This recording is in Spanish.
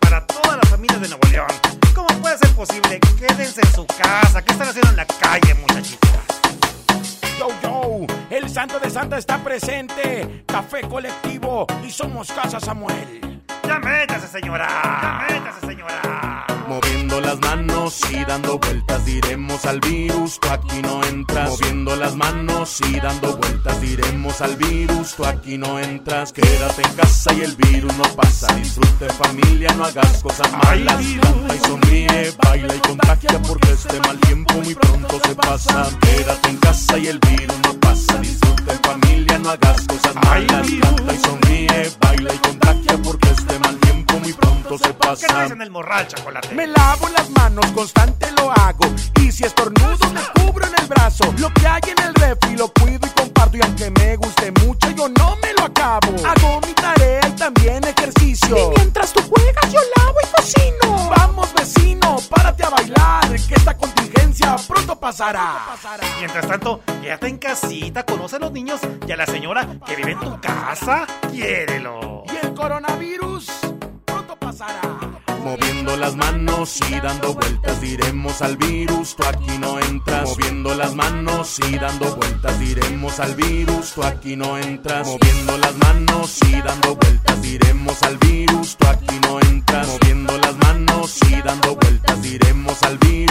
para todas las familias de Nuevo León. ¿Cómo puede ser posible? Quédense en su casa. ¿Qué están haciendo en la calle, muchachitos? Yo, yo, el santo de Santa está presente. Café colectivo y somos Casa Samuel. Ya métase, señora. Ya métase, señora. Moviendo las manos y dando vueltas diremos al virus, tú aquí no entras. Moviendo las manos y dando vueltas diremos al virus, tú aquí no entras. Quédate en casa y el virus no pasa. Disfrute familia, no hagas cosas malas. Canta y sonríe, baila y contagia porque este mal tiempo muy pronto se pasa. Quédate en casa y el virus no pasa. Disfrute familia, no hagas cosas malas. Canta y sonríe, baila ¿Qué en el morral, chocolate? Me lavo las manos, constante lo hago. Y si estornudo, me cubro en el brazo. Lo que hay en el refri lo cuido y comparto. Y aunque me guste mucho, yo no me lo acabo. Hago mi tarea y también ejercicio. Y mientras tú juegas, yo lavo y cocino. Vamos, vecino, párate a bailar. Que esta contingencia pronto pasará. Mientras tanto, quédate en casita, conoce a los niños y a la señora que vive en tu casa. Quiérelo. Y el coronavirus pronto pasará. Moviendo las manos y dando vueltas diremos al virus, tú aquí no entras. Moviendo las manos y dando vueltas diremos al virus, tú aquí no entras. Moviendo las manos y dando vueltas diremos al virus, tú aquí no entras. Moviendo las manos y dando vueltas diremos al virus.